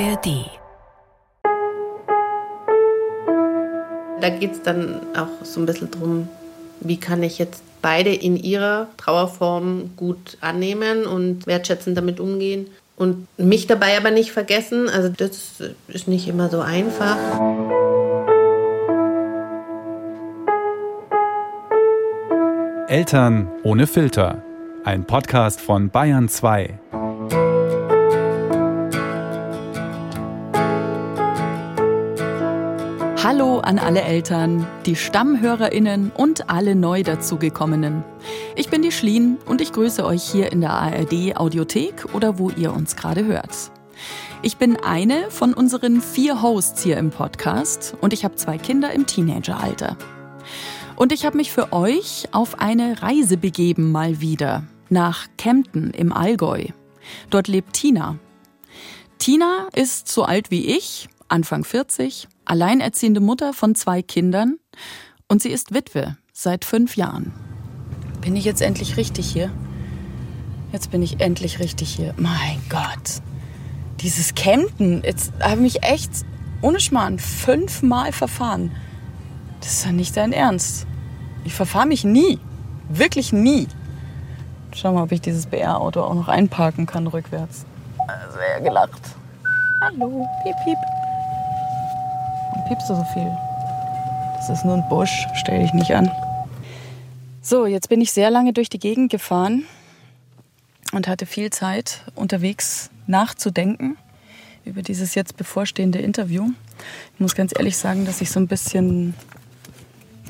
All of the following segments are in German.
ARD. Da geht es dann auch so ein bisschen drum, wie kann ich jetzt beide in ihrer Trauerform gut annehmen und wertschätzend damit umgehen. Und mich dabei aber nicht vergessen, also das ist nicht immer so einfach. Eltern ohne Filter. Ein Podcast von Bayern 2. Hallo an alle Eltern, die Stammhörerinnen und alle neu dazugekommenen. Ich bin die Schlien und ich grüße euch hier in der ARD Audiothek oder wo ihr uns gerade hört. Ich bin eine von unseren vier Hosts hier im Podcast und ich habe zwei Kinder im Teenageralter. Und ich habe mich für euch auf eine Reise begeben mal wieder nach Kempten im Allgäu. Dort lebt Tina. Tina ist so alt wie ich, Anfang 40, alleinerziehende Mutter von zwei Kindern und sie ist Witwe seit fünf Jahren. Bin ich jetzt endlich richtig hier? Jetzt bin ich endlich richtig hier. Mein Gott. Dieses Camden, jetzt habe ich mich echt ohne Schmarrn fünfmal verfahren. Das ist ja nicht dein Ernst. Ich verfahre mich nie. Wirklich nie. Schau mal, ob ich dieses BR-Auto auch noch einparken kann rückwärts. Sehr gelacht. Hallo, piep, piep. Piepst du so viel? Das ist nur ein Busch, stell dich nicht an. So, jetzt bin ich sehr lange durch die Gegend gefahren und hatte viel Zeit unterwegs nachzudenken über dieses jetzt bevorstehende Interview. Ich muss ganz ehrlich sagen, dass ich so ein bisschen,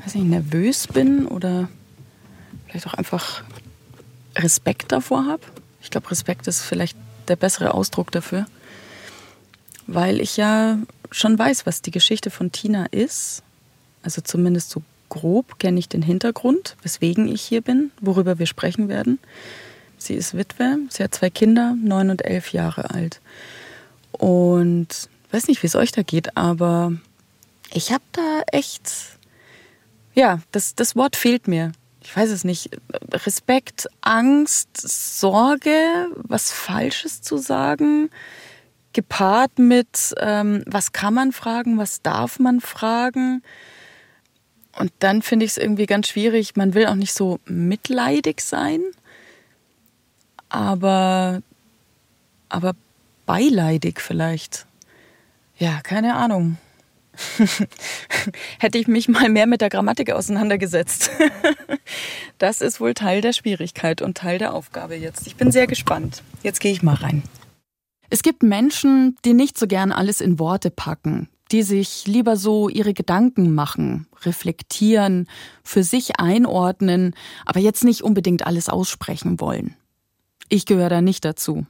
weiß nicht, nervös bin oder vielleicht auch einfach Respekt davor habe. Ich glaube, Respekt ist vielleicht der bessere Ausdruck dafür, weil ich ja schon weiß, was die Geschichte von Tina ist. Also zumindest so grob kenne ich den Hintergrund, weswegen ich hier bin, worüber wir sprechen werden. Sie ist Witwe, sie hat zwei Kinder, neun und elf Jahre alt. Und weiß nicht, wie es euch da geht, aber ich habe da echt, ja, das, das Wort fehlt mir. Ich weiß es nicht. Respekt, Angst, Sorge, was Falsches zu sagen, gepaart mit, ähm, was kann man fragen, was darf man fragen. Und dann finde ich es irgendwie ganz schwierig. Man will auch nicht so mitleidig sein, aber, aber beileidig vielleicht. Ja, keine Ahnung. Hätte ich mich mal mehr mit der Grammatik auseinandergesetzt. das ist wohl Teil der Schwierigkeit und Teil der Aufgabe jetzt. Ich bin sehr gespannt. Jetzt gehe ich mal rein. Es gibt Menschen, die nicht so gern alles in Worte packen, die sich lieber so ihre Gedanken machen, reflektieren, für sich einordnen, aber jetzt nicht unbedingt alles aussprechen wollen. Ich gehöre da nicht dazu.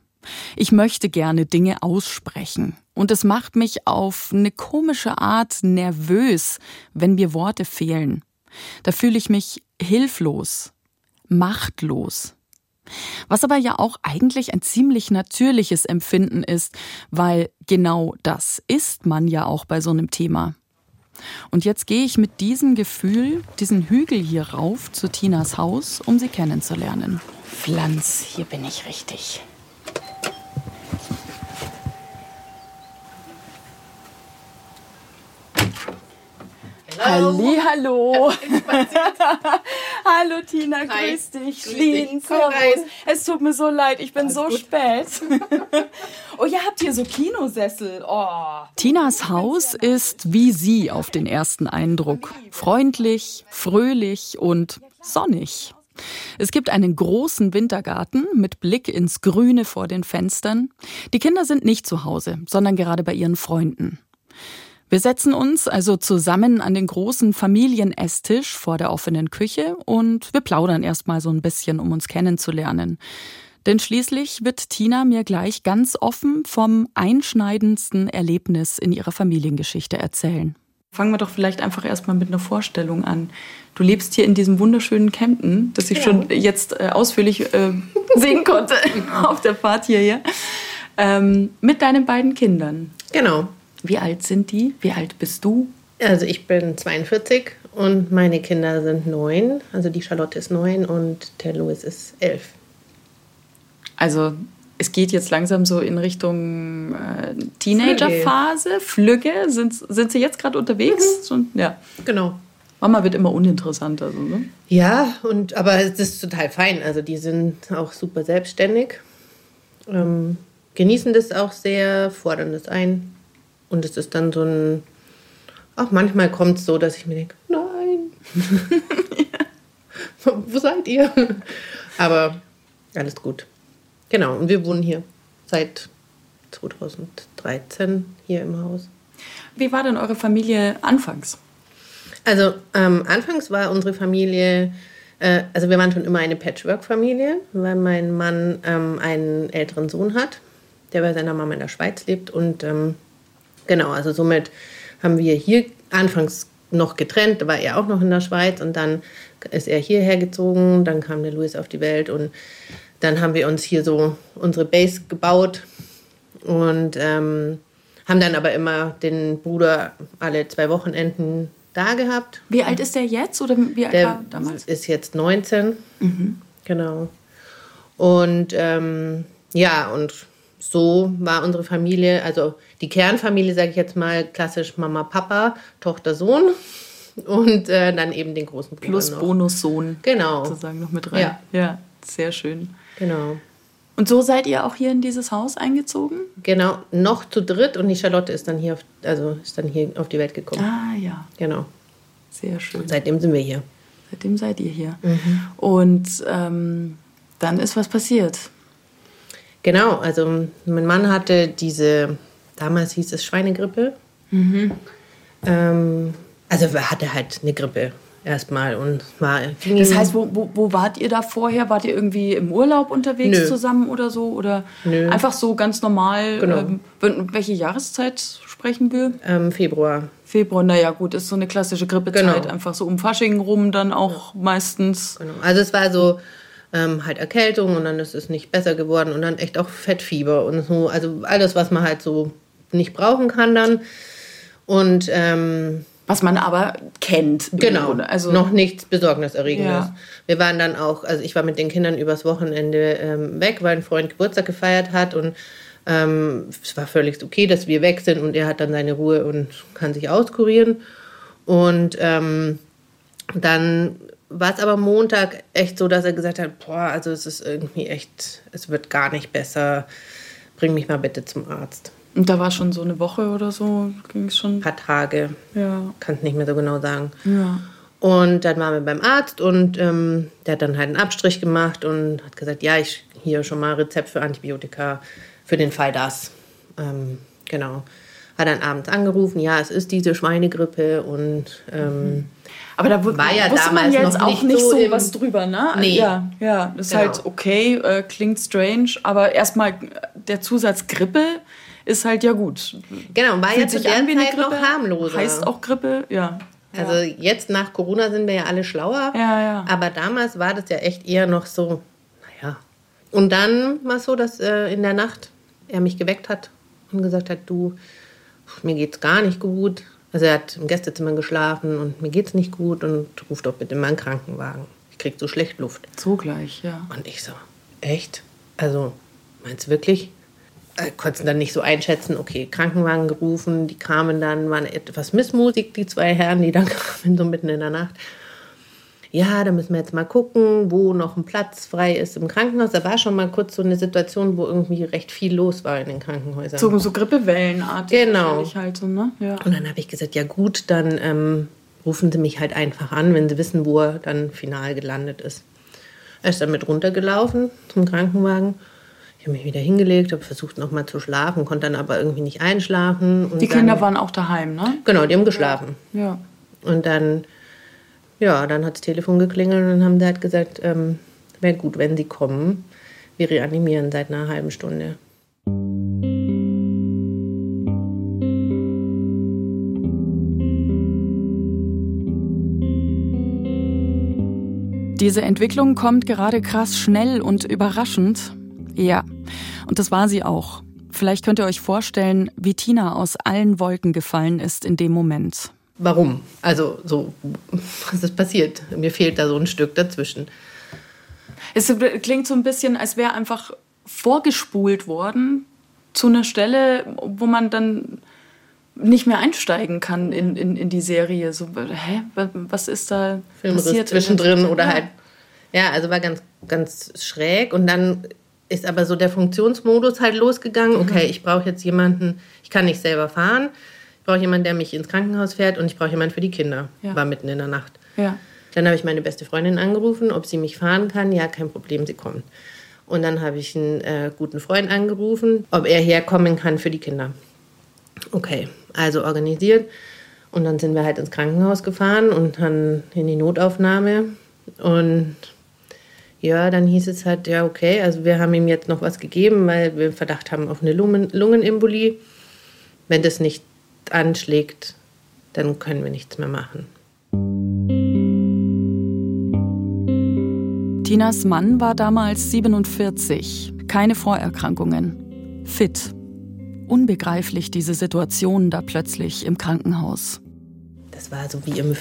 Ich möchte gerne Dinge aussprechen. Und es macht mich auf eine komische Art nervös, wenn mir Worte fehlen. Da fühle ich mich hilflos, machtlos. Was aber ja auch eigentlich ein ziemlich natürliches Empfinden ist, weil genau das ist man ja auch bei so einem Thema. Und jetzt gehe ich mit diesem Gefühl, diesen Hügel hier rauf zu Tinas Haus, um sie kennenzulernen. Pflanz, hier bin ich richtig. Halli, hallo. hallo Tina, Hi. grüß dich. Schlien, Es tut mir so leid, ich bin Alles so gut. spät. oh, ihr habt hier so Kinosessel. Oh. Tinas Haus ist wie sie auf den ersten Eindruck. Freundlich, fröhlich und sonnig. Es gibt einen großen Wintergarten mit Blick ins Grüne vor den Fenstern. Die Kinder sind nicht zu Hause, sondern gerade bei ihren Freunden. Wir setzen uns also zusammen an den großen Familienesstisch vor der offenen Küche und wir plaudern erstmal so ein bisschen, um uns kennenzulernen. Denn schließlich wird Tina mir gleich ganz offen vom einschneidendsten Erlebnis in ihrer Familiengeschichte erzählen. Fangen wir doch vielleicht einfach erstmal mit einer Vorstellung an. Du lebst hier in diesem wunderschönen Camden, das ich ja. schon jetzt äh, ausführlich äh, sehen konnte auf der Fahrt hierher, ähm, mit deinen beiden Kindern. Genau. Wie alt sind die? Wie alt bist du? Also ich bin 42 und meine Kinder sind neun. Also die Charlotte ist neun und der Louis ist elf. Also es geht jetzt langsam so in Richtung äh, Teenagerphase. Flügge, sind, sind sie jetzt gerade unterwegs? Mhm. ja. Genau. Mama wird immer uninteressanter. So, ne? Ja, und, aber es ist total fein. Also die sind auch super selbstständig, ähm, genießen das auch sehr, fordern das ein. Und es ist dann so ein, auch manchmal kommt es so, dass ich mir denke, nein, ja. wo seid ihr? Aber alles gut. Genau, und wir wohnen hier seit 2013 hier im Haus. Wie war denn eure Familie anfangs? Also ähm, anfangs war unsere Familie, äh, also wir waren schon immer eine Patchwork-Familie, weil mein Mann ähm, einen älteren Sohn hat, der bei seiner Mama in der Schweiz lebt. Und ähm, genau, also somit haben wir hier anfangs noch getrennt, da war er auch noch in der Schweiz und dann ist er hierher gezogen, dann kam der Louis auf die Welt und dann haben wir uns hier so unsere Base gebaut und ähm, haben dann aber immer den Bruder alle zwei Wochenenden da gehabt. Wie alt ist der jetzt oder wie alt der war damals? Ist jetzt 19. Mhm. Genau. Und ähm, ja, und so war unsere Familie, also die Kernfamilie, sage ich jetzt mal, klassisch Mama, Papa, Tochter, Sohn und äh, dann eben den großen Bruder Plus Bonussohn. Genau. Sozusagen noch mit rein. Ja. ja, sehr schön. Genau. Und so seid ihr auch hier in dieses Haus eingezogen? Genau, noch zu dritt und die Charlotte ist dann hier auf, also ist dann hier auf die Welt gekommen. Ah ja. Genau. Sehr schön. Und seitdem sind wir hier. Seitdem seid ihr hier. Mhm. Und ähm, dann ist was passiert. Genau, also mein Mann hatte diese, damals hieß es Schweinegrippe. Mhm. Ähm, also er hatte halt eine Grippe erstmal und war. Das heißt, wo, wo, wo, wart ihr da vorher? Wart ihr irgendwie im Urlaub unterwegs Nö. zusammen oder so? Oder Nö. einfach so ganz normal? Genau. Ähm, welche Jahreszeit sprechen wir? Ähm, Februar. Februar, naja, gut, ist so eine klassische Grippezeit. Genau. Einfach so um Fasching rum dann auch ja. meistens. Genau. Also es war so. Ähm, halt Erkältung und dann ist es nicht besser geworden und dann echt auch Fettfieber und so. Also alles, was man halt so nicht brauchen kann dann. Und ähm, was man aber kennt. Genau, also noch nichts Besorgniserregendes. Ja. Wir waren dann auch, also ich war mit den Kindern übers Wochenende ähm, weg, weil ein Freund Geburtstag gefeiert hat und ähm, es war völlig okay, dass wir weg sind und er hat dann seine Ruhe und kann sich auskurieren. Und ähm, dann war es aber Montag echt so, dass er gesagt hat, boah, also es ist irgendwie echt, es wird gar nicht besser, bring mich mal bitte zum Arzt. Und da war schon so eine Woche oder so, ging es schon? Ein paar Tage. Ja. Kann es nicht mehr so genau sagen. Ja. Und dann waren wir beim Arzt und ähm, der hat dann halt einen Abstrich gemacht und hat gesagt, ja, ich hier schon mal Rezept für Antibiotika für den Fall das. Ähm, genau. Hat dann abends angerufen, ja, es ist diese Schweinegrippe und ähm, aber da war ja wusste man jetzt auch nicht so, so was drüber, ne? Nee. Ja, ja, das genau. ist halt okay, äh, klingt strange, aber erstmal der Zusatz Grippe ist halt ja gut. Genau, war Fühlt ja zu der Zeit noch harmloser. Heißt auch Grippe, ja. Also jetzt nach Corona sind wir ja alle schlauer. Ja, ja. Aber damals war das ja echt eher noch so, naja. Und dann war es so, dass äh, in der Nacht er mich geweckt hat und gesagt hat, du, mir geht's gar nicht gut. Also er hat im Gästezimmer geschlafen und mir geht's nicht gut und ruft doch bitte mal einen Krankenwagen. Ich krieg so schlecht Luft. So gleich, ja. Und ich so, echt? Also, meinst du wirklich? äh, konnten dann nicht so einschätzen, okay, Krankenwagen gerufen, die kamen dann, waren etwas missmutig, die zwei Herren, die dann kamen, so mitten in der Nacht. Ja, da müssen wir jetzt mal gucken, wo noch ein Platz frei ist im Krankenhaus. Da war schon mal kurz so eine Situation, wo irgendwie recht viel los war in den Krankenhäusern. So, so Grippewellenartig. Genau. Halt so, ne? ja. Und dann habe ich gesagt, ja gut, dann ähm, rufen Sie mich halt einfach an, wenn Sie wissen, wo er dann final gelandet ist. Er ist dann mit runtergelaufen zum Krankenwagen ich habe mich wieder hingelegt, habe versucht nochmal zu schlafen, konnte dann aber irgendwie nicht einschlafen. die Kinder dann, waren auch daheim, ne? Genau, die haben geschlafen. Ja. Und dann, ja, dann hat das Telefon geklingelt und dann haben sie halt gesagt, ähm, wäre gut, wenn sie kommen. Wir reanimieren seit einer halben Stunde. Diese Entwicklung kommt gerade krass schnell und überraschend. Ja, und das war sie auch. Vielleicht könnt ihr euch vorstellen, wie Tina aus allen Wolken gefallen ist in dem Moment. Warum? Also so, was ist passiert? Mir fehlt da so ein Stück dazwischen. Es klingt so ein bisschen, als wäre einfach vorgespult worden zu einer Stelle, wo man dann nicht mehr einsteigen kann in, in, in die Serie. So, hä, was ist da Filmriss passiert? zwischendrin oder ja. halt. Ja, also war ganz, ganz schräg. Und dann ist aber so der Funktionsmodus halt losgegangen. Mhm. Okay, ich brauche jetzt jemanden, ich kann nicht selber fahren. Ich brauche jemanden, der mich ins Krankenhaus fährt und ich brauche jemanden für die Kinder. Ja. War mitten in der Nacht. Ja. Dann habe ich meine beste Freundin angerufen, ob sie mich fahren kann. Ja, kein Problem, sie kommt. Und dann habe ich einen äh, guten Freund angerufen, ob er herkommen kann für die Kinder. Okay, also organisiert. Und dann sind wir halt ins Krankenhaus gefahren und dann in die Notaufnahme. Und ja, dann hieß es halt, ja, okay, also wir haben ihm jetzt noch was gegeben, weil wir Verdacht haben auf eine Lungen Lungenembolie. Wenn das nicht anschlägt, dann können wir nichts mehr machen. Tinas Mann war damals 47, keine Vorerkrankungen, fit. Unbegreiflich diese Situation da plötzlich im Krankenhaus. Das war so wie im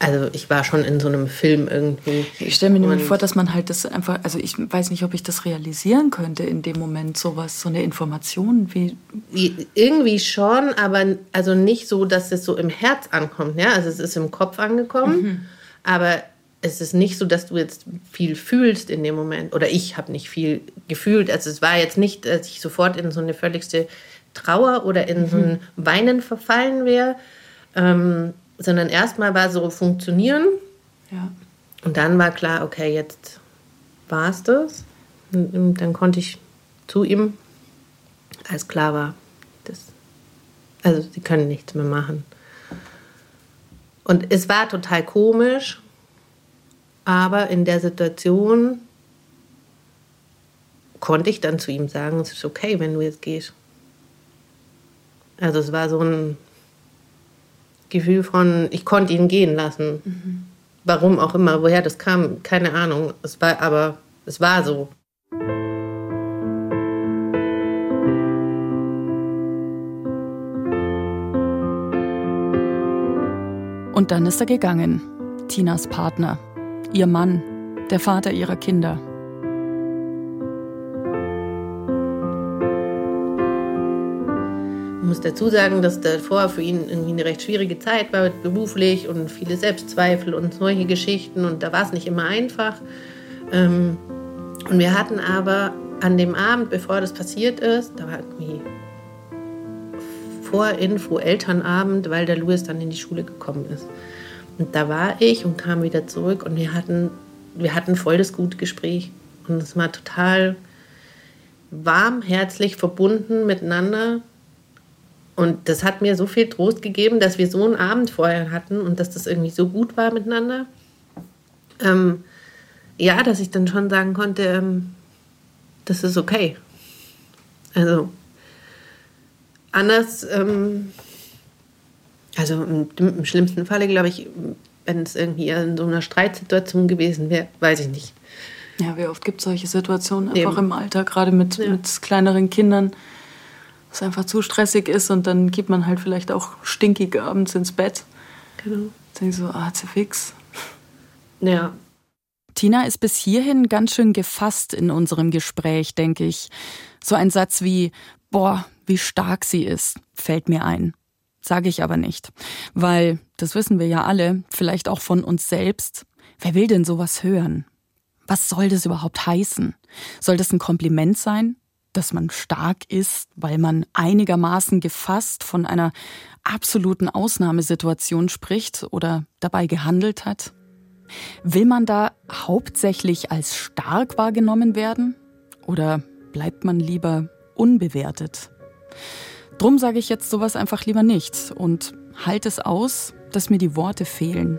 also ich war schon in so einem Film irgendwie. Ich stelle mir nämlich vor, dass man halt das einfach, also ich weiß nicht, ob ich das realisieren könnte in dem Moment, sowas, so eine Information wie. Irgendwie schon, aber also nicht so, dass es so im Herz ankommt. Ja? Also es ist im Kopf angekommen, mhm. aber es ist nicht so, dass du jetzt viel fühlst in dem Moment. Oder ich habe nicht viel gefühlt. Also es war jetzt nicht, dass ich sofort in so eine völligste Trauer oder in mhm. so ein Weinen verfallen wäre. Ähm, sondern erstmal war so funktionieren. Ja. Und dann war klar, okay, jetzt war es das. Und dann konnte ich zu ihm, als klar war, das, also sie können nichts mehr machen. Und es war total komisch, aber in der Situation konnte ich dann zu ihm sagen, es ist okay, wenn du jetzt gehst. Also es war so ein Gefühl von, ich konnte ihn gehen lassen. Mhm. Warum auch immer, woher das kam, keine Ahnung. Es war, aber es war so. Und dann ist er gegangen. Tinas Partner, ihr Mann, der Vater ihrer Kinder. Muss dazu sagen, dass davor für ihn irgendwie eine recht schwierige Zeit war, beruflich und viele Selbstzweifel und solche Geschichten. Und da war es nicht immer einfach. Ähm, und wir hatten aber an dem Abend, bevor das passiert ist, da war irgendwie Vorinfo Elternabend, weil der Louis dann in die Schule gekommen ist. Und da war ich und kam wieder zurück und wir hatten, wir hatten voll das gute Gespräch. Und es war total warm, herzlich verbunden miteinander. Und das hat mir so viel Trost gegeben, dass wir so einen Abend vorher hatten und dass das irgendwie so gut war miteinander. Ähm, ja, dass ich dann schon sagen konnte, ähm, das ist okay. Also anders, ähm, also im, im, schlimmsten Falle, glaube ich, wenn es irgendwie in so einer Streitsituation gewesen wäre, weiß ich nicht. Ja, wie oft gibt es solche Situationen einfach Eben. im Alter, gerade mit, ja. mit kleineren Kindern es einfach zu stressig ist und dann geht man halt vielleicht auch stinkig abends ins Bett. Genau. Denke ich so, ah, zerfix. Ja. Tina ist bis hierhin ganz schön gefasst in unserem Gespräch, denke ich. So ein Satz wie, boah, wie stark sie ist, fällt mir ein. Sage ich aber nicht. Weil, das wissen wir ja alle, vielleicht auch von uns selbst. Wer will denn sowas hören? Was soll das überhaupt heißen? Soll das ein Kompliment sein? Dass man stark ist, weil man einigermaßen gefasst von einer absoluten Ausnahmesituation spricht oder dabei gehandelt hat? Will man da hauptsächlich als stark wahrgenommen werden? Oder bleibt man lieber unbewertet? Drum sage ich jetzt sowas einfach lieber nicht und halte es aus, dass mir die Worte fehlen.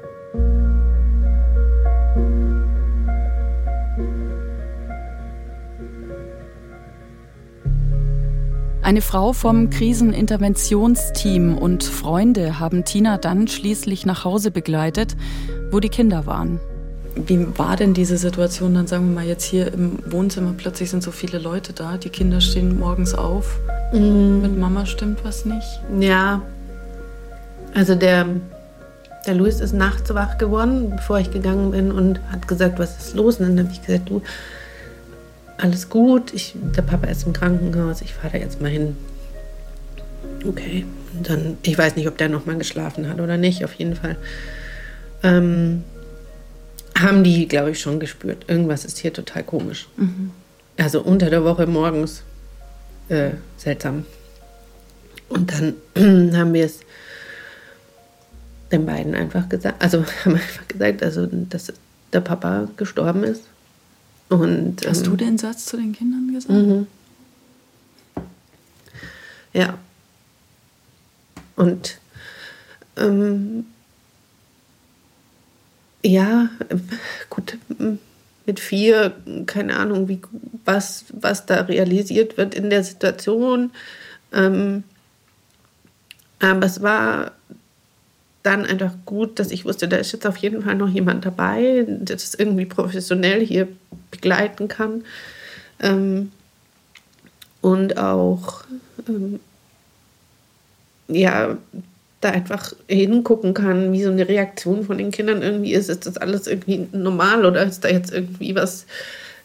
Eine Frau vom Kriseninterventionsteam und Freunde haben Tina dann schließlich nach Hause begleitet, wo die Kinder waren. Wie war denn diese Situation dann, sagen wir mal, jetzt hier im Wohnzimmer? Plötzlich sind so viele Leute da, die Kinder stehen morgens auf. Mm. Mit Mama stimmt was nicht? Ja. Also der, der Luis ist nachts wach geworden, bevor ich gegangen bin und hat gesagt, was ist los? Und dann habe ich gesagt, du, alles gut, ich, der Papa ist im Krankenhaus, ich fahre da jetzt mal hin. Okay, und dann, ich weiß nicht, ob der nochmal geschlafen hat oder nicht, auf jeden Fall. Ähm, haben die, glaube ich, schon gespürt. Irgendwas ist hier total komisch. Mhm. Also unter der Woche morgens äh, seltsam. Und dann haben wir es den beiden einfach gesagt, also haben einfach gesagt, also dass der Papa gestorben ist. Und, Hast ähm, du den Satz zu den Kindern gesagt? Mhm. Ja. Und ähm, ja, gut, mit vier, keine Ahnung, wie, was, was da realisiert wird in der Situation. Ähm, aber es war dann einfach gut, dass ich wusste, da ist jetzt auf jeden Fall noch jemand dabei, der das irgendwie professionell hier begleiten kann. Ähm, und auch ähm, ja, da einfach hingucken kann, wie so eine Reaktion von den Kindern irgendwie ist. Ist das alles irgendwie normal oder ist da jetzt irgendwie was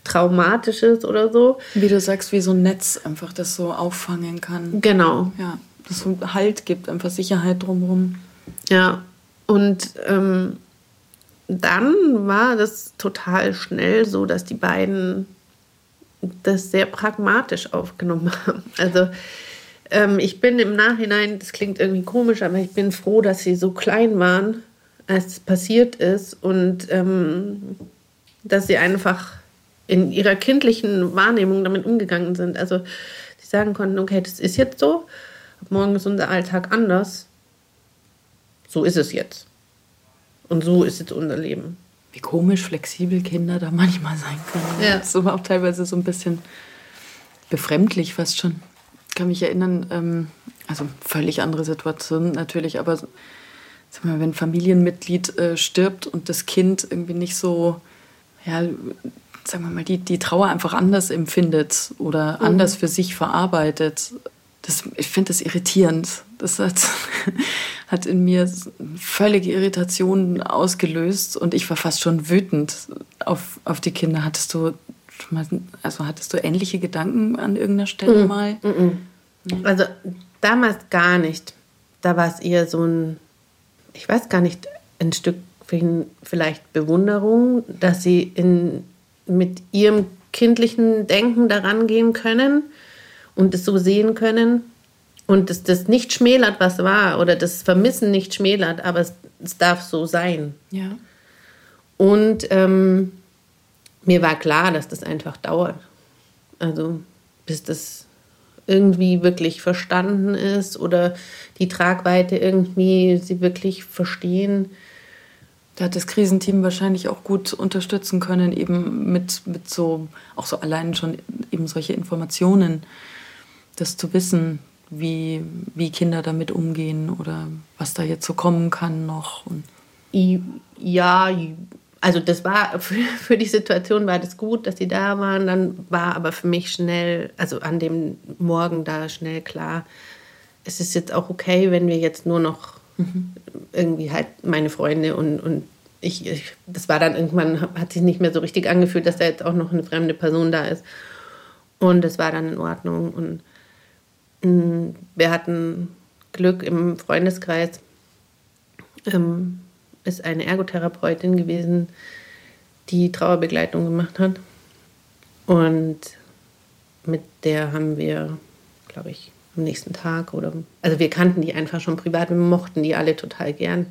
Traumatisches oder so? Wie du sagst, wie so ein Netz einfach das so auffangen kann. Genau. Ja, das so Halt gibt, einfach Sicherheit drumherum. Ja, und ähm, dann war das total schnell so, dass die beiden das sehr pragmatisch aufgenommen haben. Also ähm, ich bin im Nachhinein, das klingt irgendwie komisch, aber ich bin froh, dass sie so klein waren, als es passiert ist und ähm, dass sie einfach in ihrer kindlichen Wahrnehmung damit umgegangen sind. Also sie sagen konnten, okay, das ist jetzt so, morgen ist unser Alltag anders. So ist es jetzt. Und so ist jetzt unser Leben. Wie komisch flexibel Kinder da manchmal sein können. Ja. Das ist auch teilweise so ein bisschen befremdlich fast schon kann mich erinnern, ähm, also völlig andere Situation natürlich, aber sag mal, wenn ein Familienmitglied äh, stirbt und das Kind irgendwie nicht so, ja, sagen wir mal, die, die Trauer einfach anders empfindet oder mhm. anders für sich verarbeitet. Das, ich finde das irritierend. Das hat, hat in mir völlige Irritation ausgelöst und ich war fast schon wütend auf, auf die Kinder. Hattest du also hattest du ähnliche Gedanken an irgendeiner Stelle mm, mal? Mm, mm. Also damals gar nicht. Da war es eher so ein, ich weiß gar nicht, ein Stück vielleicht Bewunderung, dass sie in, mit ihrem kindlichen Denken daran gehen können und es so sehen können und dass das nicht schmälert, was war oder das Vermissen nicht schmälert, aber es, es darf so sein. Ja. Und ähm, mir war klar, dass das einfach dauert. Also bis das irgendwie wirklich verstanden ist oder die Tragweite irgendwie sie wirklich verstehen. Da hat das Krisenteam wahrscheinlich auch gut unterstützen können, eben mit, mit so, auch so allein schon eben solche Informationen, das zu wissen, wie, wie Kinder damit umgehen oder was da jetzt so kommen kann noch. Und ja, also das war für, für, die Situation war das gut, dass sie da waren. Dann war aber für mich schnell, also an dem Morgen da schnell klar, es ist jetzt auch okay, wenn wir jetzt nur noch mhm. irgendwie halt meine Freunde und, und ich, ich, das war dann irgendwann, hat sich nicht mehr so richtig angefühlt, dass da jetzt auch noch eine fremde Person da ist. Und es war dann in Ordnung. Und wir hatten Glück im Freundeskreis. Ähm, ist eine Ergotherapeutin gewesen, die Trauerbegleitung gemacht hat. Und mit der haben wir, glaube ich, am nächsten Tag oder, also wir kannten die einfach schon privat, wir mochten die alle total gern.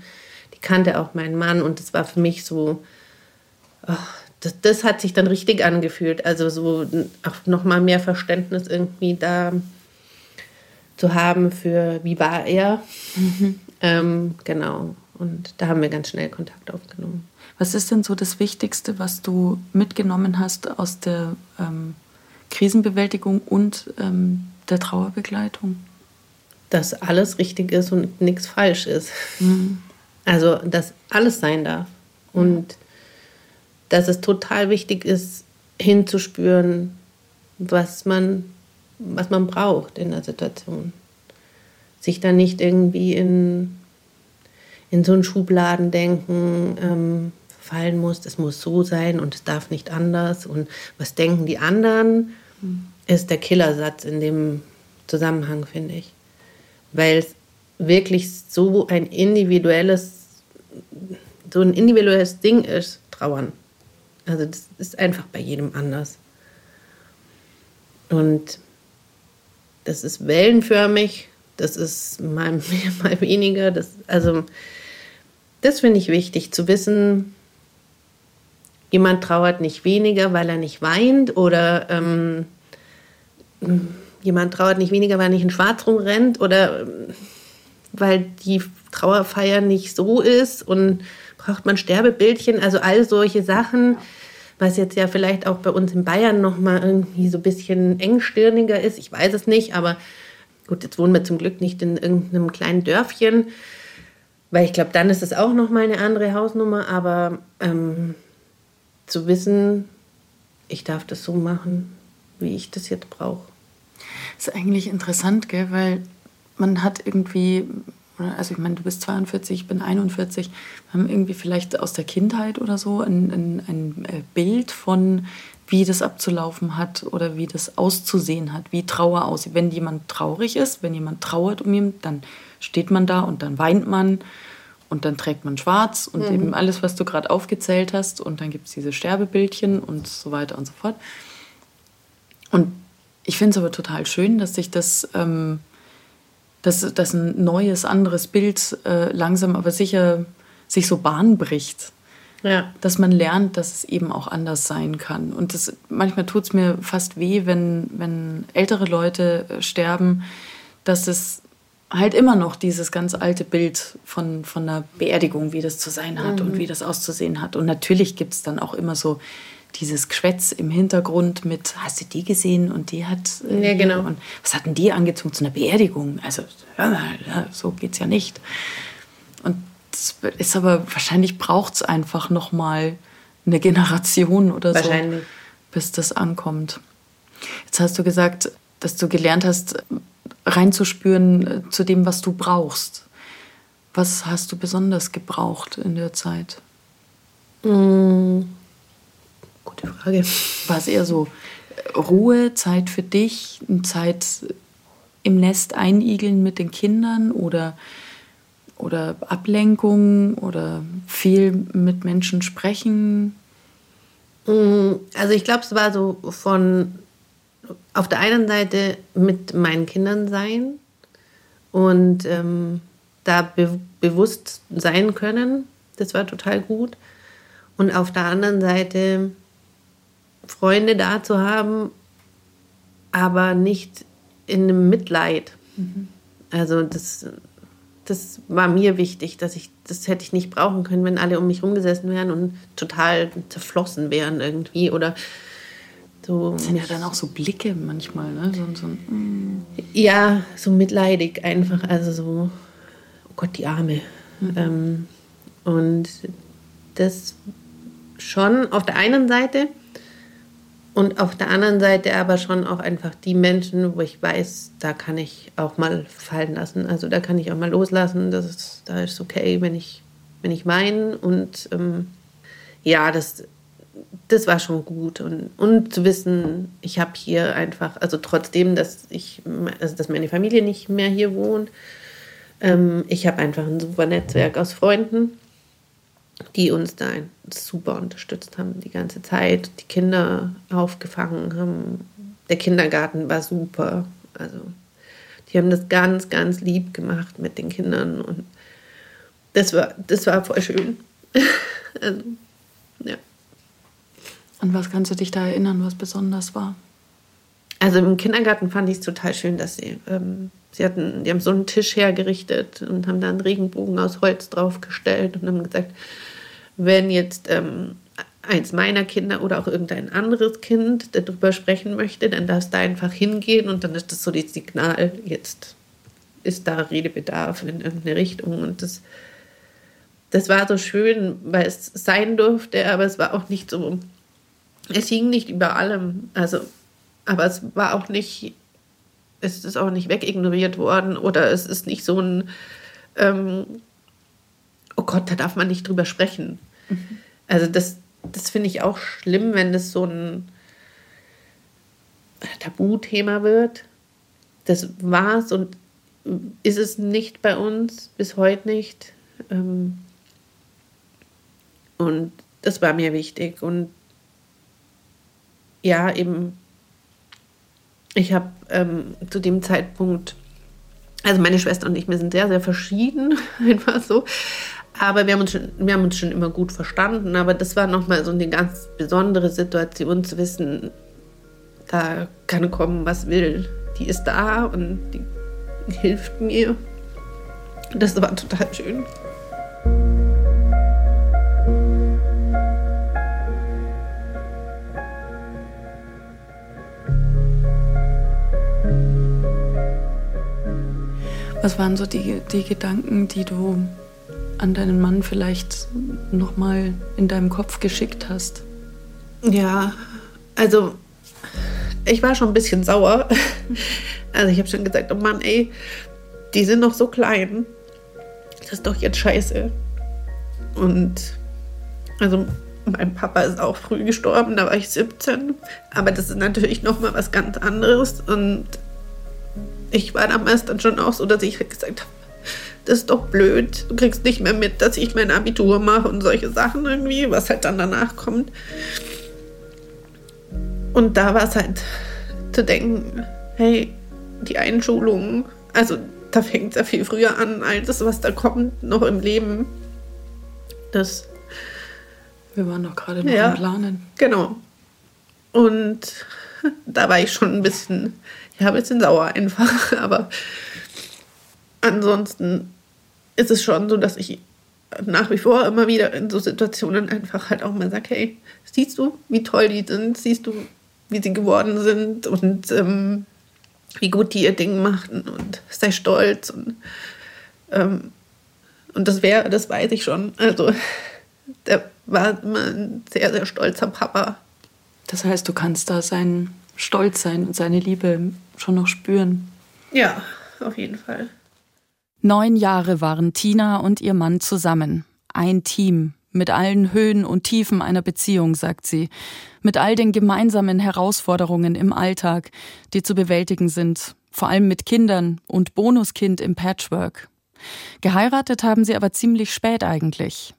Die kannte auch mein Mann und das war für mich so, oh, das, das hat sich dann richtig angefühlt. Also so auch nochmal mehr Verständnis irgendwie da zu haben für, wie war er. Mhm. Ähm, genau. Und da haben wir ganz schnell Kontakt aufgenommen. Was ist denn so das Wichtigste, was du mitgenommen hast aus der ähm, Krisenbewältigung und ähm, der Trauerbegleitung? Dass alles richtig ist und nichts falsch ist. Mhm. Also, dass alles sein darf. Und dass es total wichtig ist, hinzuspüren, was man, was man braucht in der Situation. Sich da nicht irgendwie in in so ein Schubladendenken ähm, fallen muss, es muss so sein und es darf nicht anders. Und was denken die anderen, mhm. ist der Killersatz in dem Zusammenhang, finde ich. Weil es wirklich so ein individuelles, so ein individuelles Ding ist, trauern. Also das ist einfach bei jedem anders. Und das ist wellenförmig, das ist mal mehr, mal weniger. Das, also das finde ich wichtig zu wissen. Jemand trauert nicht weniger, weil er nicht weint oder ähm, jemand trauert nicht weniger, weil er nicht in Schwarz rumrennt oder ähm, weil die Trauerfeier nicht so ist und braucht man Sterbebildchen, also all solche Sachen, was jetzt ja vielleicht auch bei uns in Bayern nochmal irgendwie so ein bisschen engstirniger ist, ich weiß es nicht, aber gut, jetzt wohnen wir zum Glück nicht in irgendeinem kleinen Dörfchen, weil ich glaube, dann ist es auch nochmal eine andere Hausnummer, aber ähm, zu wissen, ich darf das so machen, wie ich das jetzt brauche. Ist eigentlich interessant, gell? weil man hat irgendwie, also ich meine, du bist 42, ich bin 41, wir haben irgendwie vielleicht aus der Kindheit oder so ein, ein, ein äh, Bild von, wie das abzulaufen hat oder wie das auszusehen hat, wie Trauer aussieht. Wenn jemand traurig ist, wenn jemand trauert um ihn, dann steht man da und dann weint man und dann trägt man schwarz und mhm. eben alles, was du gerade aufgezählt hast und dann gibt es diese Sterbebildchen und so weiter und so fort. Und ich finde es aber total schön, dass sich das ähm, dass, dass ein neues, anderes Bild äh, langsam aber sicher sich so Bahn bricht. Ja. Dass man lernt, dass es eben auch anders sein kann. Und das, manchmal tut es mir fast weh, wenn, wenn ältere Leute äh, sterben, dass es halt immer noch dieses ganz alte Bild von, von einer Beerdigung, wie das zu sein hat mhm. und wie das auszusehen hat. Und natürlich gibt es dann auch immer so dieses Geschwätz im Hintergrund mit, hast du die gesehen und die hat. Äh, ja, genau. Und was hatten die angezogen zu einer Beerdigung? Also, ja, so geht's ja nicht. Und das ist aber, wahrscheinlich braucht es einfach nochmal eine Generation oder so, bis das ankommt. Jetzt hast du gesagt, dass du gelernt hast, reinzuspüren äh, zu dem, was du brauchst. Was hast du besonders gebraucht in der Zeit? Mmh Frage. War es eher so äh, Ruhe, Zeit für dich, Zeit im Nest einigeln mit den Kindern oder, oder Ablenkung oder viel mit Menschen sprechen? Mm, also ich glaube, es war so von auf der einen Seite mit meinen Kindern sein und ähm, da be bewusst sein können. Das war total gut. Und auf der anderen Seite Freunde da zu haben, aber nicht in einem Mitleid. Mhm. Also das, das war mir wichtig, dass ich, das hätte ich nicht brauchen können, wenn alle um mich rumgesessen wären und total zerflossen wären irgendwie oder so. Das sind ja dann auch so Blicke manchmal, ne? So, so mm. Ja, so mitleidig einfach, also so, oh Gott, die Arme. Mhm. Ähm, und das schon auf der einen Seite und auf der anderen Seite aber schon auch einfach die Menschen, wo ich weiß, da kann ich auch mal fallen lassen. Also da kann ich auch mal loslassen. Das ist, da ist okay, wenn ich, wenn ich weine. Und ähm, ja, das, das war schon gut. Und, und zu wissen, ich habe hier einfach, also trotzdem, dass ich, also dass meine Familie nicht mehr hier wohnt, ähm, ich habe einfach ein super Netzwerk aus Freunden die uns da super unterstützt haben die ganze Zeit, die Kinder aufgefangen haben. Der Kindergarten war super. Also die haben das ganz, ganz lieb gemacht mit den Kindern und das war, das war voll schön. also, ja. An was kannst du dich da erinnern, was besonders war? Also im Kindergarten fand ich es total schön, dass sie, ähm, sie hatten, die haben so einen Tisch hergerichtet und haben da einen Regenbogen aus Holz draufgestellt und haben gesagt, wenn jetzt ähm, eins meiner Kinder oder auch irgendein anderes Kind darüber sprechen möchte, dann darfst du einfach hingehen und dann ist das so das Signal, jetzt ist da Redebedarf in irgendeine Richtung. Und das, das war so schön, weil es sein durfte, aber es war auch nicht so, es hing nicht über allem. Also, aber es war auch nicht, es ist auch nicht wegignoriert worden oder es ist nicht so ein, ähm, oh Gott, da darf man nicht drüber sprechen. Mhm. Also das, das finde ich auch schlimm, wenn das so ein Tabuthema wird. Das war es und ist es nicht bei uns, bis heute nicht. Ähm, und das war mir wichtig. Und ja, eben, ich habe ähm, zu dem Zeitpunkt, also meine Schwester und ich, wir sind sehr, sehr verschieden, einfach so. Aber wir haben, uns schon, wir haben uns schon immer gut verstanden. Aber das war nochmal so eine ganz besondere Situation zu wissen, da kann kommen, was will. Die ist da und die hilft mir. Das war total schön. Was waren so die, die Gedanken, die du an deinen Mann vielleicht nochmal in deinem Kopf geschickt hast? Ja, also ich war schon ein bisschen sauer. Also ich habe schon gesagt, oh Mann, ey, die sind noch so klein. Das ist doch jetzt scheiße. Und also mein Papa ist auch früh gestorben, da war ich 17. Aber das ist natürlich noch mal was ganz anderes. Und ich war damals dann schon auch so, dass ich gesagt habe, das ist doch blöd. Du kriegst nicht mehr mit, dass ich mein Abitur mache und solche Sachen irgendwie, was halt dann danach kommt. Und da war es halt zu denken, hey, die Einschulung, also da fängt es ja viel früher an, all das, was da kommt, noch im Leben. Das. Wir waren doch gerade noch ja, am Planen. Genau. Und da war ich schon ein bisschen, ja, ein bisschen sauer einfach. Aber ansonsten ist es schon so, dass ich nach wie vor immer wieder in so Situationen einfach halt auch mal sage, hey, siehst du, wie toll die sind? Siehst du, wie sie geworden sind und ähm, wie gut die ihr Ding machten und sei stolz und, ähm, und das wäre, das weiß ich schon. Also der war immer ein sehr, sehr stolzer Papa. Das heißt, du kannst da seinen Stolz sein und seine Liebe schon noch spüren. Ja, auf jeden Fall. Neun Jahre waren Tina und ihr Mann zusammen. Ein Team, mit allen Höhen und Tiefen einer Beziehung, sagt sie, mit all den gemeinsamen Herausforderungen im Alltag, die zu bewältigen sind, vor allem mit Kindern und Bonuskind im Patchwork. Geheiratet haben sie aber ziemlich spät eigentlich.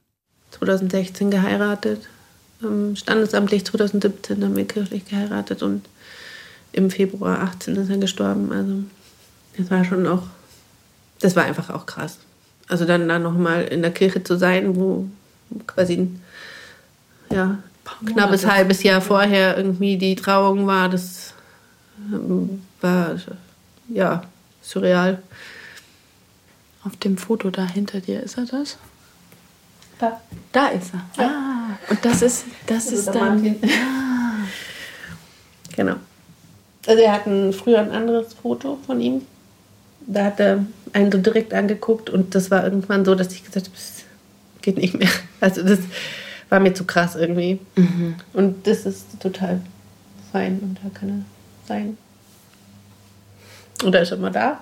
2016 geheiratet, standesamtlich 2017 haben wir kirchlich geheiratet und im Februar 18 ist er gestorben. Also das war schon auch, das war einfach auch krass. Also dann da nochmal in der Kirche zu sein, wo quasi ein ja, knappes halbes Jahr vorher irgendwie die Trauung war. Das ähm, war ja surreal. Auf dem Foto da hinter dir, ist er das? Da. Da ist er. Ja. Ah, und das ist, das, das ist, ist dann. Ah. Genau. Also er hat ein, früher ein anderes Foto von ihm. Da hat er einen so direkt angeguckt und das war irgendwann so, dass ich gesagt habe, geht nicht mehr. Also das war mir zu krass irgendwie. Mhm. Und das ist total fein und da kann er sein. Und er ist immer da.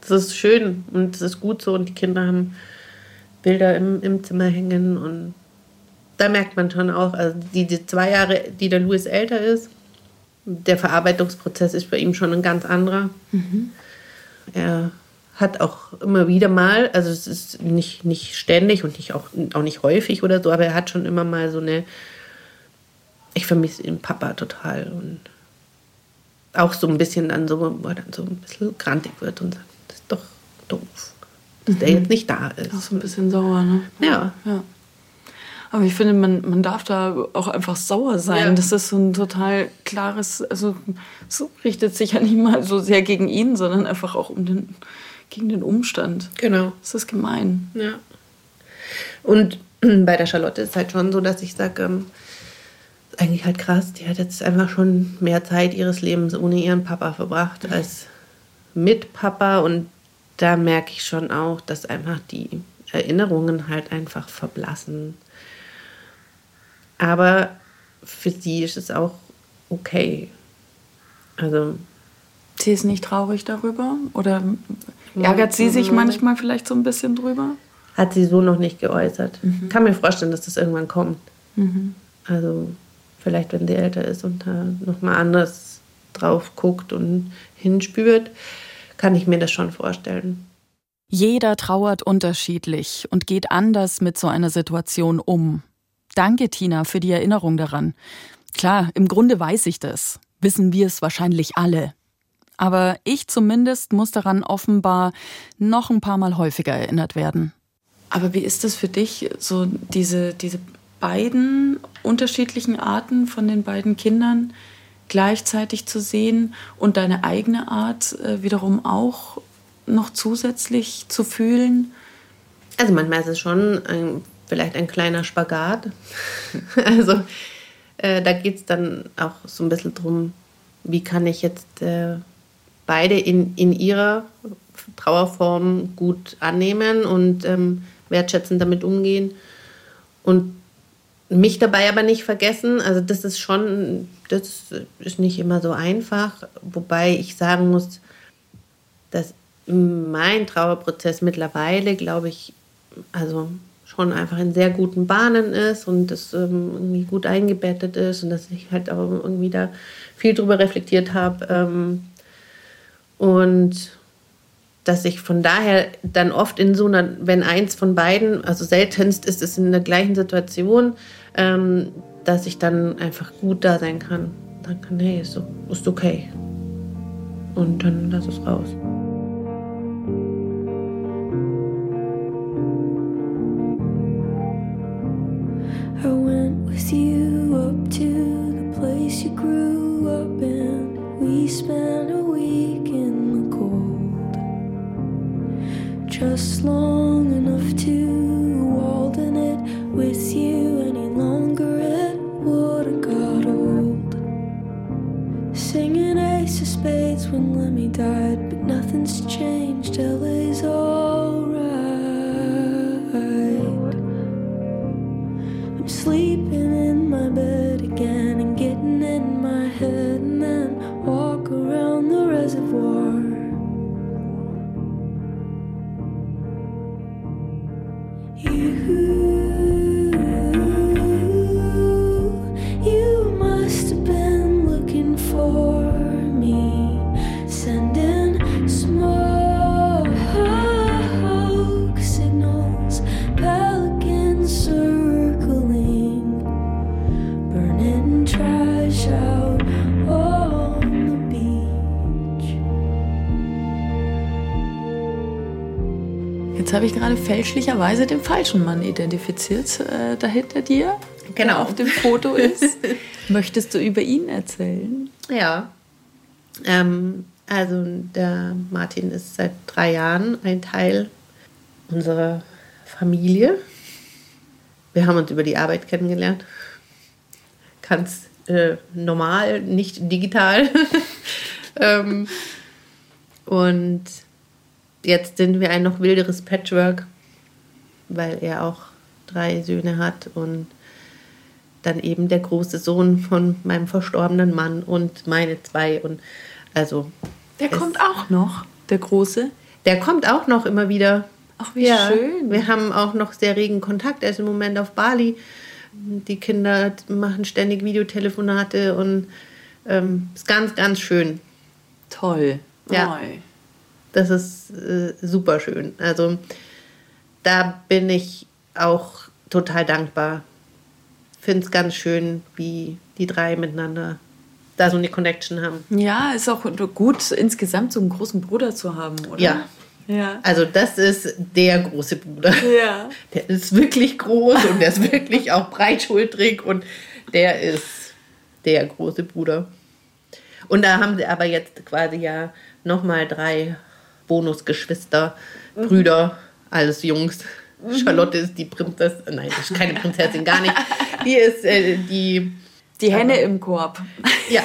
Das ist schön und es ist gut so und die Kinder haben Bilder im, im Zimmer hängen und da merkt man schon auch, also die, die zwei Jahre, die der Louis älter ist, der Verarbeitungsprozess ist bei ihm schon ein ganz anderer. Mhm. Er hat auch immer wieder mal, also es ist nicht, nicht ständig und nicht auch, auch nicht häufig oder so, aber er hat schon immer mal so eine, ich vermisse den Papa total und auch so ein bisschen dann so, wo er dann so ein bisschen grantig wird und sagt, das ist doch doof, dass mhm. der jetzt nicht da ist. Auch so ein bisschen sauer, ne? Ja. ja. Aber ich finde, man, man darf da auch einfach sauer sein. Ja. Das ist so ein total klares, also es richtet sich ja nicht mal so sehr gegen ihn, sondern einfach auch um den gegen den Umstand. Genau. Das ist gemein. Ja. Und bei der Charlotte ist es halt schon so, dass ich sage, ähm, eigentlich halt krass, die hat jetzt einfach schon mehr Zeit ihres Lebens ohne ihren Papa verbracht als mit Papa. Und da merke ich schon auch, dass einfach die Erinnerungen halt einfach verblassen. Aber für sie ist es auch okay. Also. Sie ist nicht traurig darüber? Oder Ärgert sie sich manchmal vielleicht so ein bisschen drüber? hat sie so noch nicht geäußert. Mhm. Kann mir vorstellen, dass das irgendwann kommt. Mhm. Also vielleicht, wenn sie älter ist und da nochmal anders drauf guckt und hinspürt, kann ich mir das schon vorstellen. Jeder trauert unterschiedlich und geht anders mit so einer Situation um. Danke, Tina, für die Erinnerung daran. Klar, im Grunde weiß ich das. Wissen wir es wahrscheinlich alle. Aber ich zumindest muss daran offenbar noch ein paar Mal häufiger erinnert werden. Aber wie ist das für dich, so diese, diese beiden unterschiedlichen Arten von den beiden Kindern gleichzeitig zu sehen und deine eigene Art äh, wiederum auch noch zusätzlich zu fühlen? Also manchmal ist es schon ein, vielleicht ein kleiner Spagat. also äh, da geht es dann auch so ein bisschen drum, wie kann ich jetzt äh, beide in, in ihrer Trauerform gut annehmen und ähm, wertschätzend damit umgehen. Und mich dabei aber nicht vergessen. Also das ist schon, das ist nicht immer so einfach. Wobei ich sagen muss, dass mein Trauerprozess mittlerweile, glaube ich, also schon einfach in sehr guten Bahnen ist und das ähm, irgendwie gut eingebettet ist und dass ich halt auch irgendwie da viel drüber reflektiert habe. Ähm, und dass ich von daher dann oft in so einer, wenn eins von beiden, also seltenst ist es in der gleichen Situation, ähm, dass ich dann einfach gut da sein kann. Dann kann, hey, ist, ist okay. Und dann lass es raus. I went with you up to the place you grew up in. We spent a week in. Just long enough to walden it with you any longer. It would have got old. Singing Ace of Spades when Lemmy died, but nothing's changed. LA's alright. I'm sleeping in my bed again gerade fälschlicherweise den falschen Mann identifiziert, äh, da hinter dir, Genau. der auf dem Foto ist. Möchtest du über ihn erzählen? Ja. Ähm, also der Martin ist seit drei Jahren ein Teil unserer Familie. Wir haben uns über die Arbeit kennengelernt. Ganz äh, normal, nicht digital. ähm, und jetzt sind wir ein noch wilderes Patchwork, weil er auch drei Söhne hat und dann eben der große Sohn von meinem verstorbenen Mann und meine zwei. Und also Der kommt auch noch, der Große. der kommt auch noch immer wieder. Ach, wie schön. Wir haben auch noch sehr regen Kontakt. Er ist im Moment auf Bali. Die Kinder machen ständig Videotelefonate und ähm, ist ganz, ganz schön. Toll. Ja. Oi. Das ist äh, super schön. Also da bin ich auch total dankbar. Finde es ganz schön, wie die drei miteinander da so eine Connection haben. Ja, ist auch gut, insgesamt so einen großen Bruder zu haben, oder? Ja. Ja. Also das ist der große Bruder. Ja. Der ist wirklich groß und der ist wirklich auch breitschultrig und der ist der große Bruder. Und da haben sie aber jetzt quasi ja nochmal drei Bonusgeschwister, Brüder, alles Jungs. Charlotte ist die Prinzessin, nein, das ist keine Prinzessin, gar nicht. Die ist äh, die, Die Henne im Korb. ja,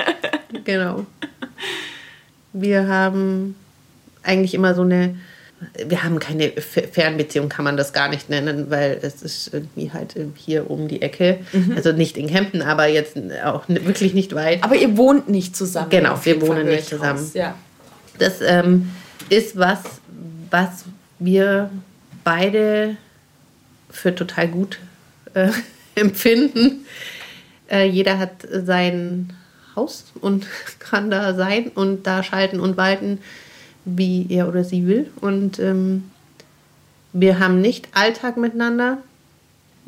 genau. Wir haben eigentlich immer so eine, wir haben keine Fernbeziehung, kann man das gar nicht nennen, weil es ist irgendwie halt hier um die Ecke. Also nicht in Kempten, aber jetzt auch wirklich nicht weit. Aber ihr wohnt nicht zusammen. Genau, wir Fall wohnen nicht ich zusammen. Ja. Das ähm, ist was, was wir beide für total gut äh, empfinden. Äh, jeder hat sein Haus und kann da sein und da schalten und walten, wie er oder sie will. Und ähm, wir haben nicht Alltag miteinander.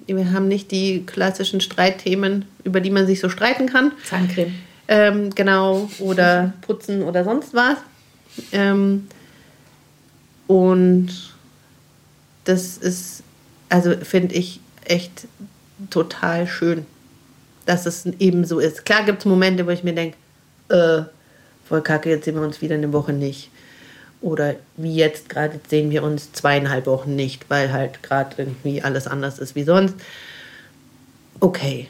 Wir haben nicht die klassischen Streitthemen, über die man sich so streiten kann. Zahncreme. Ähm, genau, oder putzen oder sonst was. Ähm, und das ist, also finde ich echt total schön, dass es eben so ist. Klar gibt es Momente, wo ich mir denke, äh, voll kacke, jetzt sehen wir uns wieder eine Woche nicht. Oder wie jetzt gerade sehen wir uns zweieinhalb Wochen nicht, weil halt gerade irgendwie alles anders ist wie sonst. Okay.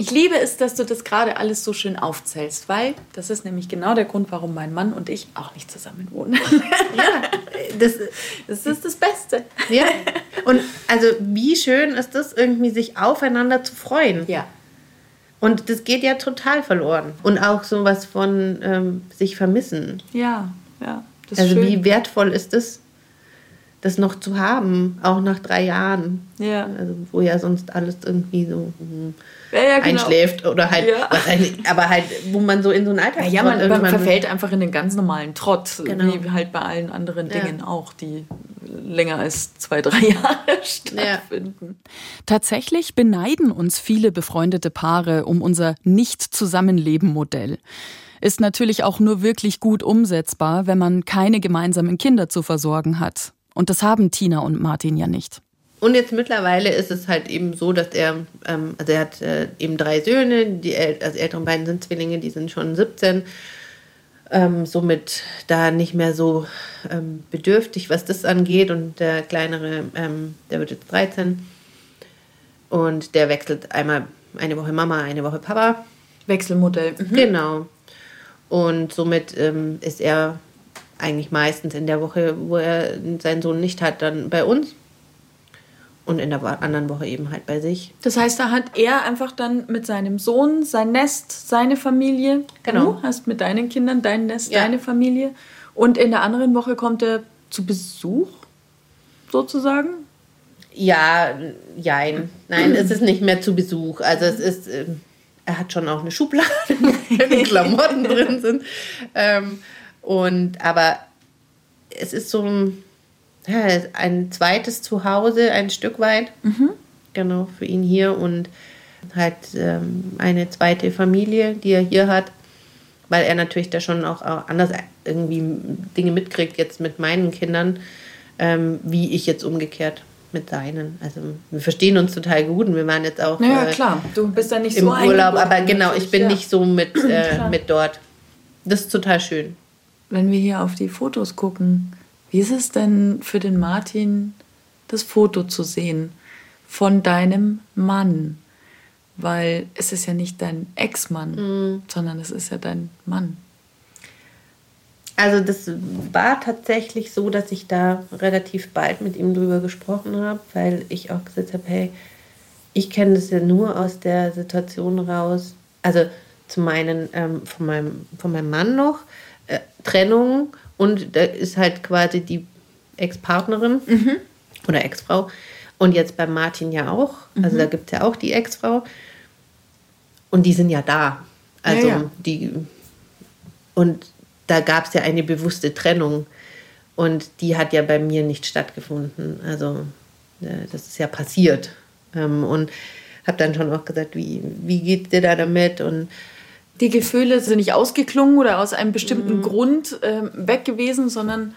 Ich liebe es, dass du das gerade alles so schön aufzählst, weil das ist nämlich genau der Grund, warum mein Mann und ich auch nicht zusammen wohnen. ja, das, das ist das Beste. Ja. Und also wie schön ist das irgendwie, sich aufeinander zu freuen. Ja. Und das geht ja total verloren. Und auch sowas von ähm, sich vermissen. Ja, ja. also schön. wie wertvoll ist es, das noch zu haben, auch nach drei Jahren. Ja. Also wo ja sonst alles irgendwie so hm, ja, ja, genau. einschläft oder halt, ja. aber halt, wo man so in so einen Alltag Ja, ja man, verfällt einfach in den ganz normalen Trott, genau. wie halt bei allen anderen Dingen auch, die länger als zwei, drei Jahre stattfinden. Tatsächlich beneiden uns viele befreundete Paare um unser Nicht-Zusammenleben-Modell. Ist natürlich auch nur wirklich gut umsetzbar, wenn man keine gemeinsamen Kinder zu versorgen hat. Und das haben Tina und Martin ja nicht. Und jetzt mittlerweile ist es halt eben so, dass er, ähm, also er hat äh, eben drei Söhne, die also älteren beiden sind Zwillinge, die sind schon 17 ähm, somit da nicht mehr so ähm, bedürftig, was das angeht. Und der kleinere, ähm, der wird jetzt 13 und der wechselt einmal eine Woche Mama, eine Woche Papa. Wechselmodell. Mhm. Genau. Und somit ähm, ist er eigentlich meistens in der Woche, wo er seinen Sohn nicht hat, dann bei uns und in der anderen Woche eben halt bei sich. Das heißt, da hat er einfach dann mit seinem Sohn sein Nest, seine Familie. Genau. Du hast mit deinen Kindern dein Nest, ja. deine Familie. Und in der anderen Woche kommt er zu Besuch, sozusagen? Ja, jein. Nein, es ist nicht mehr zu Besuch. Also es ist, ähm, er hat schon auch eine Schublade, wo die Klamotten drin sind. Ähm, und aber es ist so ein ja, ein zweites Zuhause, ein Stück weit. Mhm. Genau, für ihn hier und halt ähm, eine zweite Familie, die er hier hat, weil er natürlich da schon auch, auch anders irgendwie Dinge mitkriegt, jetzt mit meinen Kindern, ähm, wie ich jetzt umgekehrt mit seinen. Also wir verstehen uns total gut und wir waren jetzt auch naja, äh, klar, du bist da nicht im so Urlaub, aber genau, ich bin ja. nicht so mit, äh, mit dort. Das ist total schön. Wenn wir hier auf die Fotos gucken, wie ist es denn für den Martin, das Foto zu sehen von deinem Mann? Weil es ist ja nicht dein Ex-Mann, mhm. sondern es ist ja dein Mann. Also das war tatsächlich so, dass ich da relativ bald mit ihm drüber gesprochen habe, weil ich auch gesagt habe, hey, ich kenne das ja nur aus der Situation raus. Also zum einen ähm, von, meinem, von meinem Mann noch, äh, Trennung und da ist halt quasi die Ex-Partnerin mhm. oder Ex-Frau. Und jetzt bei Martin ja auch. Also mhm. da gibt es ja auch die Ex-Frau. Und die sind ja da. Also ja, ja. die. Und da gab es ja eine bewusste Trennung. Und die hat ja bei mir nicht stattgefunden. Also äh, das ist ja passiert. Ähm, und habe dann schon auch gesagt, wie, wie geht dir da damit? Und die Gefühle sind nicht ausgeklungen oder aus einem bestimmten mhm. Grund äh, weg gewesen, sondern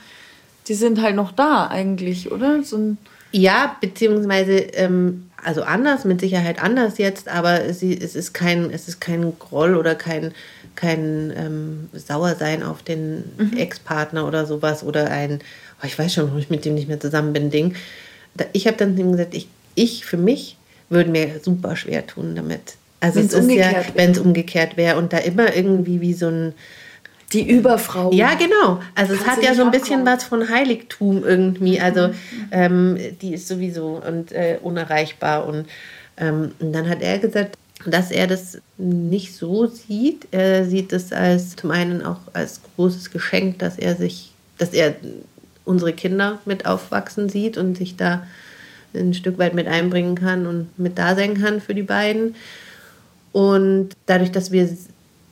die sind halt noch da eigentlich, oder? So ja, beziehungsweise ähm, also anders, mit Sicherheit anders jetzt, aber sie, es ist kein, es ist kein Groll oder kein, kein ähm, Sauersein auf den mhm. Ex-Partner oder sowas oder ein, oh, ich weiß schon, warum ich mit dem nicht mehr zusammen bin, Ding. Ich habe dann gesagt, ich, ich für mich würde mir super schwer tun damit. Also wenn es ist ja, wenn es umgekehrt wäre und da immer irgendwie wie so ein die Überfrau. Ja, genau. Also es hat ja so ein bisschen was von Heiligtum irgendwie. Also mhm. ähm, die ist sowieso und äh, unerreichbar. Und, ähm, und dann hat er gesagt, dass er das nicht so sieht. Er sieht es als zum einen auch als großes Geschenk, dass er sich, dass er unsere Kinder mit aufwachsen sieht und sich da ein Stück weit mit einbringen kann und mit da sein kann für die beiden. Und dadurch, dass wir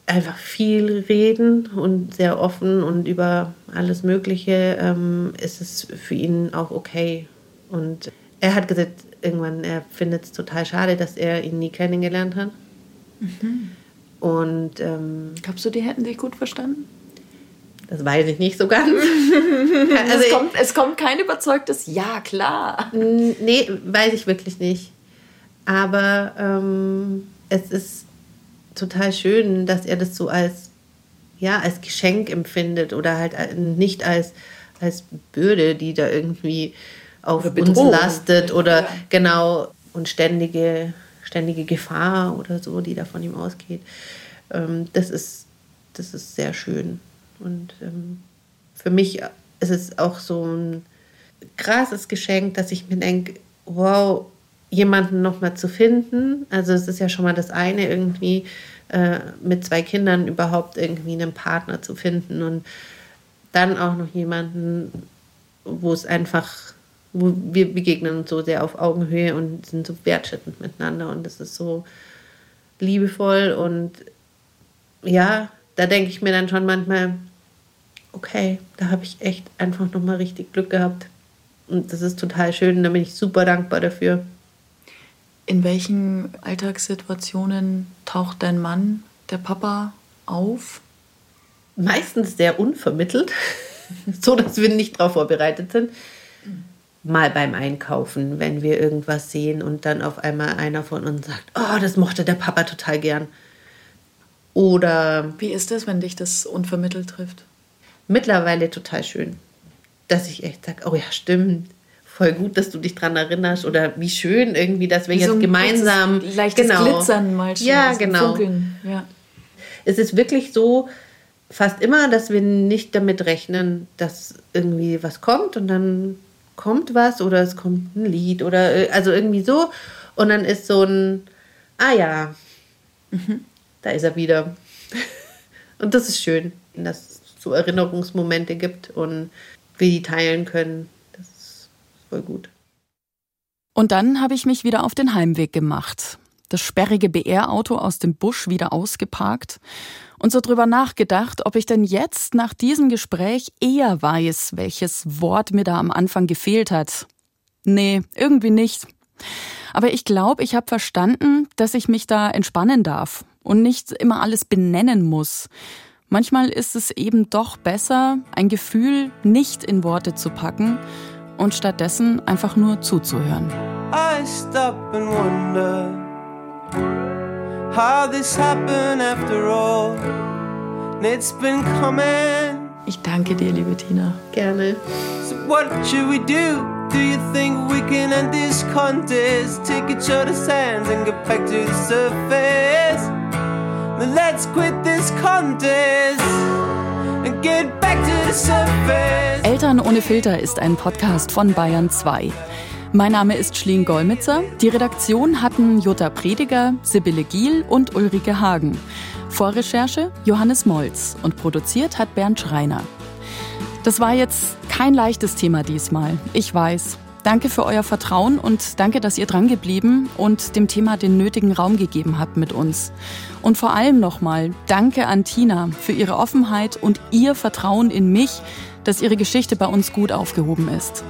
einfach viel reden und sehr offen und über alles Mögliche, ähm, ist es für ihn auch okay. Und er hat gesagt, irgendwann, er findet es total schade, dass er ihn nie kennengelernt hat. Mhm. Und ähm, glaubst du, die hätten sich gut verstanden? Das weiß ich nicht so ganz. also es, kommt, es kommt kein überzeugtes Ja, klar. Nee, weiß ich wirklich nicht. Aber ähm, es ist total schön, dass er das so als, ja, als Geschenk empfindet oder halt nicht als, als Bürde, die da irgendwie auf uns lastet oder ja. genau und ständige, ständige Gefahr oder so, die da von ihm ausgeht. Ähm, das, ist, das ist sehr schön. Und ähm, für mich ist es auch so ein krasses Geschenk, dass ich mir denke, wow, jemanden nochmal zu finden. Also es ist ja schon mal das eine, irgendwie äh, mit zwei Kindern überhaupt irgendwie einen Partner zu finden und dann auch noch jemanden, wo es einfach, wo wir begegnen uns so sehr auf Augenhöhe und sind so wertschätzend miteinander und das ist so liebevoll und ja, da denke ich mir dann schon manchmal, okay, da habe ich echt einfach nochmal richtig Glück gehabt. Und das ist total schön, da bin ich super dankbar dafür. In welchen Alltagssituationen taucht dein Mann, der Papa, auf? Meistens sehr unvermittelt, so dass wir nicht darauf vorbereitet sind. Mal beim Einkaufen, wenn wir irgendwas sehen und dann auf einmal einer von uns sagt, oh, das mochte der Papa total gern. Oder. Wie ist das, wenn dich das unvermittelt trifft? mittlerweile total schön, dass ich echt sage, oh ja, stimmt. Voll gut, dass du dich daran erinnerst oder wie schön irgendwie, dass wir wie jetzt so gemeinsam leichtes genau, Glitzern mal schon, ja, genau. Ja. Es ist wirklich so, fast immer, dass wir nicht damit rechnen, dass irgendwie was kommt und dann kommt was oder es kommt ein Lied oder äh, also irgendwie so und dann ist so ein, ah ja, mhm. da ist er wieder. und das ist schön, dass so Erinnerungsmomente gibt und wir die teilen können. Voll gut. Und dann habe ich mich wieder auf den Heimweg gemacht. Das sperrige BR-Auto aus dem Busch wieder ausgeparkt und so drüber nachgedacht, ob ich denn jetzt nach diesem Gespräch eher weiß, welches Wort mir da am Anfang gefehlt hat. Nee, irgendwie nicht. Aber ich glaube, ich habe verstanden, dass ich mich da entspannen darf und nicht immer alles benennen muss. Manchmal ist es eben doch besser, ein Gefühl nicht in Worte zu packen und stattdessen einfach nur zuzuhören. I stop and wonder how this happened after all. It's been coming. Ich danke dir, liebe Tina. Gerne. So what should we do? Do you think we can end this contest? Take each other's hands and get back to the surface. Let's quit this contest Eltern ohne Filter ist ein Podcast von Bayern 2. Mein Name ist Schlien Golmitzer. Die Redaktion hatten Jutta Prediger, Sibylle Giel und Ulrike Hagen. Vorrecherche Johannes Molz und produziert hat Bernd Schreiner. Das war jetzt kein leichtes Thema diesmal. Ich weiß. Danke für euer Vertrauen und danke, dass ihr drangeblieben und dem Thema den nötigen Raum gegeben habt mit uns. Und vor allem nochmal danke an Tina für ihre Offenheit und ihr Vertrauen in mich, dass ihre Geschichte bei uns gut aufgehoben ist.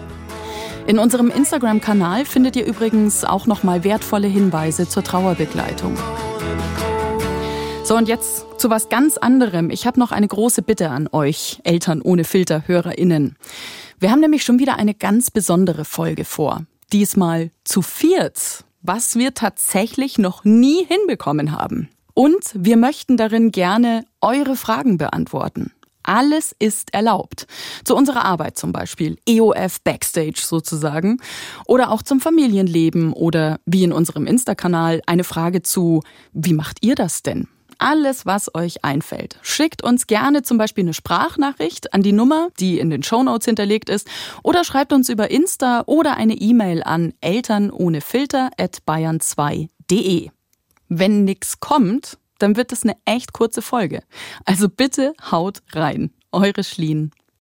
In unserem Instagram-Kanal findet ihr übrigens auch nochmal wertvolle Hinweise zur Trauerbegleitung. So, und jetzt zu was ganz anderem. Ich habe noch eine große Bitte an euch, Eltern ohne Filter, HörerInnen. Wir haben nämlich schon wieder eine ganz besondere Folge vor. Diesmal zu viert, was wir tatsächlich noch nie hinbekommen haben. Und wir möchten darin gerne eure Fragen beantworten. Alles ist erlaubt. Zu unserer Arbeit zum Beispiel, EOF Backstage sozusagen. Oder auch zum Familienleben oder wie in unserem Insta-Kanal eine Frage zu, wie macht ihr das denn? Alles, was euch einfällt. Schickt uns gerne zum Beispiel eine Sprachnachricht an die Nummer, die in den Shownotes hinterlegt ist, oder schreibt uns über Insta oder eine E-Mail an elternohnefilter@bayern2.de. Wenn nichts kommt, dann wird es eine echt kurze Folge. Also bitte haut rein. Eure Schlien.